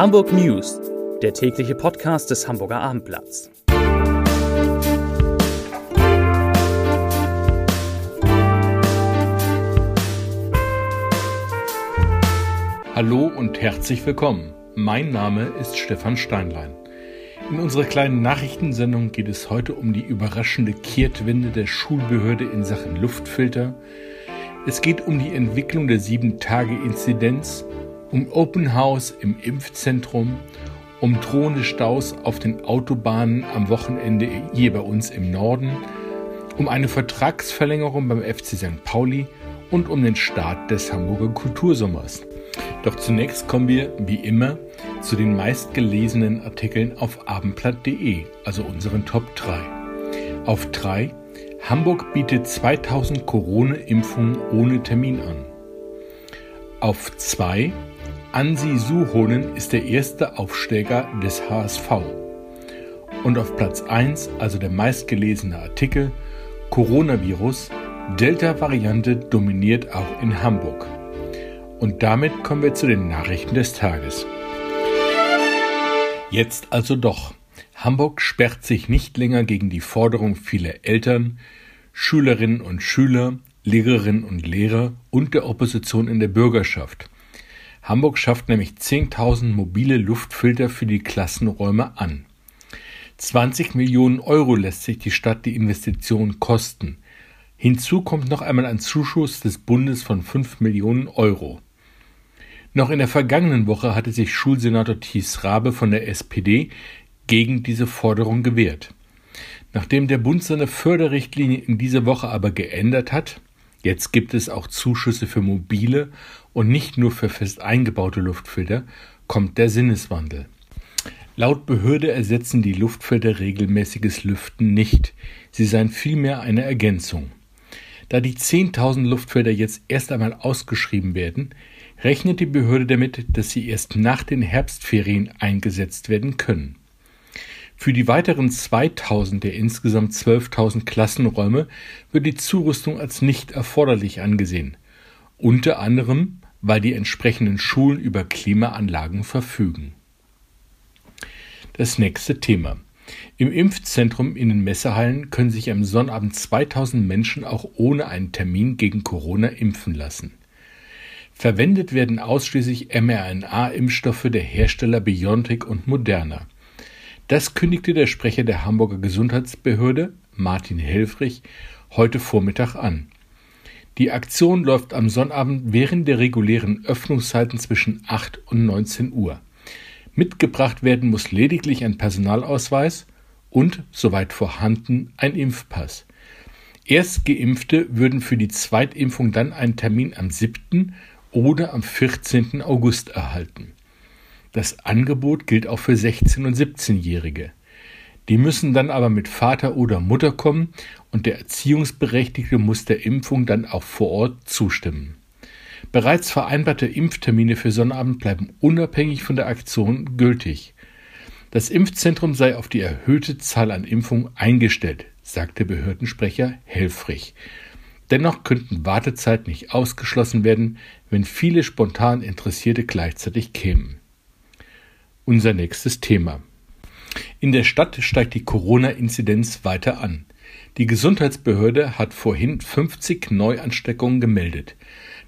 Hamburg News, der tägliche Podcast des Hamburger Abendblatts. Hallo und herzlich willkommen. Mein Name ist Stefan Steinlein. In unserer kleinen Nachrichtensendung geht es heute um die überraschende Kehrtwende der Schulbehörde in Sachen Luftfilter. Es geht um die Entwicklung der 7-Tage-Inzidenz um Open House im Impfzentrum, um drohende Staus auf den Autobahnen am Wochenende hier bei uns im Norden, um eine Vertragsverlängerung beim FC St. Pauli und um den Start des Hamburger Kultursommers. Doch zunächst kommen wir, wie immer, zu den meistgelesenen Artikeln auf abendblatt.de, also unseren Top 3. Auf 3 Hamburg bietet 2000 Corona-Impfungen ohne Termin an. Auf 2 Ansi Suhonen ist der erste Aufsteiger des HSV. Und auf Platz 1, also der meistgelesene Artikel, Coronavirus, Delta-Variante dominiert auch in Hamburg. Und damit kommen wir zu den Nachrichten des Tages. Jetzt also doch. Hamburg sperrt sich nicht länger gegen die Forderung vieler Eltern, Schülerinnen und Schüler, Lehrerinnen und Lehrer und der Opposition in der Bürgerschaft – Hamburg schafft nämlich 10.000 mobile Luftfilter für die Klassenräume an. 20 Millionen Euro lässt sich die Stadt die Investition kosten. Hinzu kommt noch einmal ein Zuschuss des Bundes von 5 Millionen Euro. Noch in der vergangenen Woche hatte sich Schulsenator Thies Rabe von der SPD gegen diese Forderung gewehrt. Nachdem der Bund seine Förderrichtlinie in dieser Woche aber geändert hat, Jetzt gibt es auch Zuschüsse für mobile und nicht nur für fest eingebaute Luftfilter, kommt der Sinneswandel. Laut Behörde ersetzen die Luftfilter regelmäßiges Lüften nicht, sie seien vielmehr eine Ergänzung. Da die 10.000 Luftfilter jetzt erst einmal ausgeschrieben werden, rechnet die Behörde damit, dass sie erst nach den Herbstferien eingesetzt werden können. Für die weiteren 2000 der insgesamt 12.000 Klassenräume wird die Zurüstung als nicht erforderlich angesehen, unter anderem, weil die entsprechenden Schulen über Klimaanlagen verfügen. Das nächste Thema. Im Impfzentrum in den Messehallen können sich am Sonnabend 2000 Menschen auch ohne einen Termin gegen Corona impfen lassen. Verwendet werden ausschließlich mRNA-Impfstoffe der Hersteller BioNTech und Moderna. Das kündigte der Sprecher der Hamburger Gesundheitsbehörde, Martin Helfrich, heute Vormittag an. Die Aktion läuft am Sonnabend während der regulären Öffnungszeiten zwischen 8 und 19 Uhr. Mitgebracht werden muss lediglich ein Personalausweis und, soweit vorhanden, ein Impfpass. Erstgeimpfte würden für die Zweitimpfung dann einen Termin am 7. oder am 14. August erhalten. Das Angebot gilt auch für 16- und 17-Jährige. Die müssen dann aber mit Vater oder Mutter kommen und der Erziehungsberechtigte muss der Impfung dann auch vor Ort zustimmen. Bereits vereinbarte Impftermine für Sonnabend bleiben unabhängig von der Aktion gültig. Das Impfzentrum sei auf die erhöhte Zahl an Impfungen eingestellt, sagte Behördensprecher Helfrich. Dennoch könnten Wartezeiten nicht ausgeschlossen werden, wenn viele spontan Interessierte gleichzeitig kämen. Unser nächstes Thema. In der Stadt steigt die Corona-Inzidenz weiter an. Die Gesundheitsbehörde hat vorhin 50 Neuansteckungen gemeldet.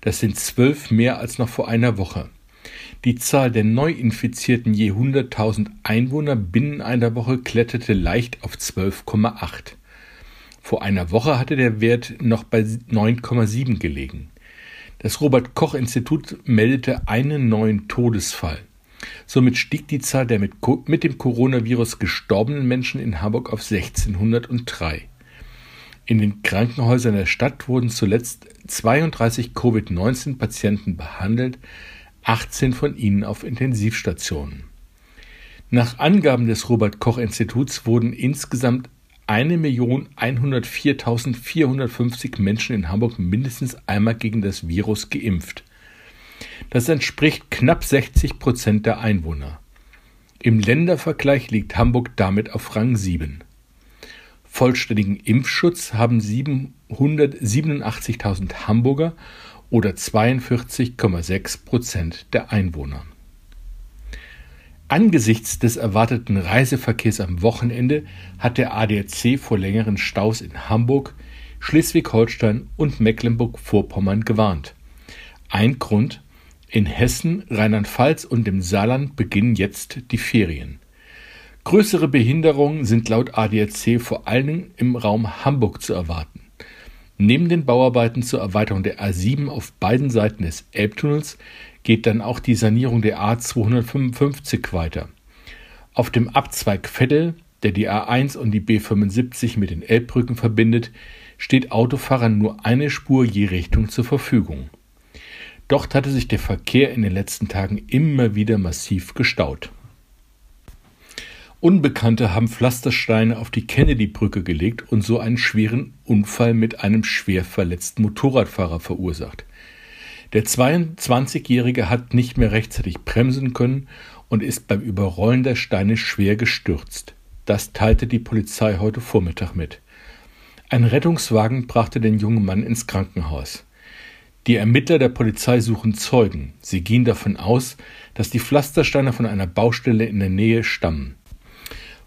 Das sind zwölf mehr als noch vor einer Woche. Die Zahl der Neuinfizierten je 100.000 Einwohner binnen einer Woche kletterte leicht auf 12,8. Vor einer Woche hatte der Wert noch bei 9,7 gelegen. Das Robert Koch Institut meldete einen neuen Todesfall. Somit stieg die Zahl der mit, mit dem Coronavirus gestorbenen Menschen in Hamburg auf 1603. In den Krankenhäusern der Stadt wurden zuletzt 32 Covid-19-Patienten behandelt, 18 von ihnen auf Intensivstationen. Nach Angaben des Robert Koch Instituts wurden insgesamt 1.104.450 Menschen in Hamburg mindestens einmal gegen das Virus geimpft. Das entspricht knapp 60 Prozent der Einwohner. Im Ländervergleich liegt Hamburg damit auf Rang 7. Vollständigen Impfschutz haben 787.000 Hamburger oder 42,6 Prozent der Einwohner. Angesichts des erwarteten Reiseverkehrs am Wochenende hat der ADAC vor längeren Staus in Hamburg, Schleswig-Holstein und Mecklenburg-Vorpommern gewarnt. Ein Grund, in Hessen, Rheinland-Pfalz und dem Saarland beginnen jetzt die Ferien. Größere Behinderungen sind laut ADAC vor allen im Raum Hamburg zu erwarten. Neben den Bauarbeiten zur Erweiterung der A7 auf beiden Seiten des Elbtunnels geht dann auch die Sanierung der A255 weiter. Auf dem Abzweig Veddel, der die A1 und die B75 mit den Elbbrücken verbindet, steht Autofahrern nur eine Spur je Richtung zur Verfügung. Dort hatte sich der Verkehr in den letzten Tagen immer wieder massiv gestaut. Unbekannte haben Pflastersteine auf die Kennedy-Brücke gelegt und so einen schweren Unfall mit einem schwer verletzten Motorradfahrer verursacht. Der 22-Jährige hat nicht mehr rechtzeitig bremsen können und ist beim Überrollen der Steine schwer gestürzt. Das teilte die Polizei heute Vormittag mit. Ein Rettungswagen brachte den jungen Mann ins Krankenhaus. Die Ermittler der Polizei suchen Zeugen. Sie gehen davon aus, dass die Pflastersteine von einer Baustelle in der Nähe stammen.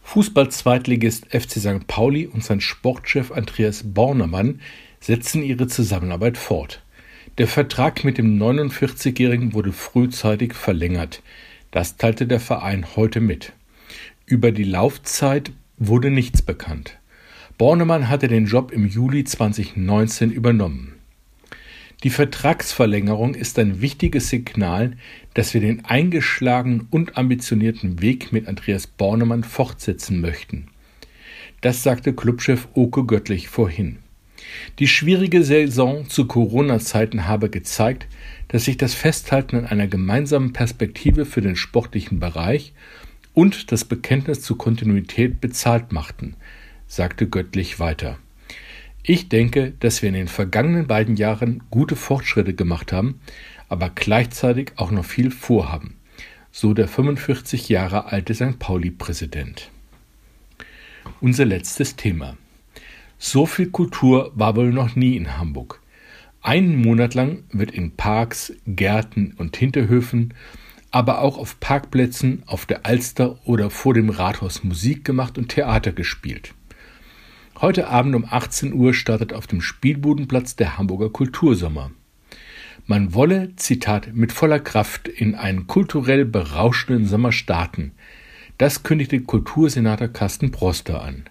Fußball-Zweitligist FC St. Pauli und sein Sportchef Andreas Bornemann setzen ihre Zusammenarbeit fort. Der Vertrag mit dem 49-Jährigen wurde frühzeitig verlängert. Das teilte der Verein heute mit. Über die Laufzeit wurde nichts bekannt. Bornemann hatte den Job im Juli 2019 übernommen. Die Vertragsverlängerung ist ein wichtiges Signal, dass wir den eingeschlagenen und ambitionierten Weg mit Andreas Bornemann fortsetzen möchten. Das sagte Clubchef Oke Göttlich vorhin. Die schwierige Saison zu Corona-Zeiten habe gezeigt, dass sich das Festhalten an einer gemeinsamen Perspektive für den sportlichen Bereich und das Bekenntnis zur Kontinuität bezahlt machten, sagte Göttlich weiter. Ich denke, dass wir in den vergangenen beiden Jahren gute Fortschritte gemacht haben, aber gleichzeitig auch noch viel vorhaben, so der 45 Jahre alte St. Pauli-Präsident. Unser letztes Thema. So viel Kultur war wohl noch nie in Hamburg. Einen Monat lang wird in Parks, Gärten und Hinterhöfen, aber auch auf Parkplätzen, auf der Alster oder vor dem Rathaus Musik gemacht und Theater gespielt. Heute Abend um 18 Uhr startet auf dem Spielbudenplatz der Hamburger Kultursommer. Man wolle, Zitat, mit voller Kraft in einen kulturell berauschenden Sommer starten. Das kündigte Kultursenator Carsten Proster an.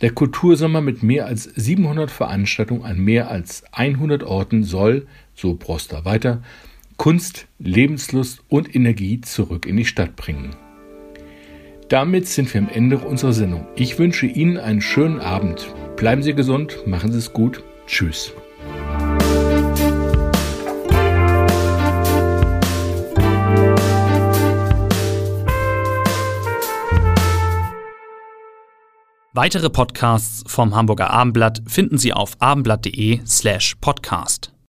Der Kultursommer mit mehr als 700 Veranstaltungen an mehr als 100 Orten soll, so Proster weiter, Kunst, Lebenslust und Energie zurück in die Stadt bringen. Damit sind wir am Ende unserer Sendung. Ich wünsche Ihnen einen schönen Abend. Bleiben Sie gesund, machen Sie es gut. Tschüss. Weitere Podcasts vom Hamburger Abendblatt finden Sie auf abendblatt.de slash podcast.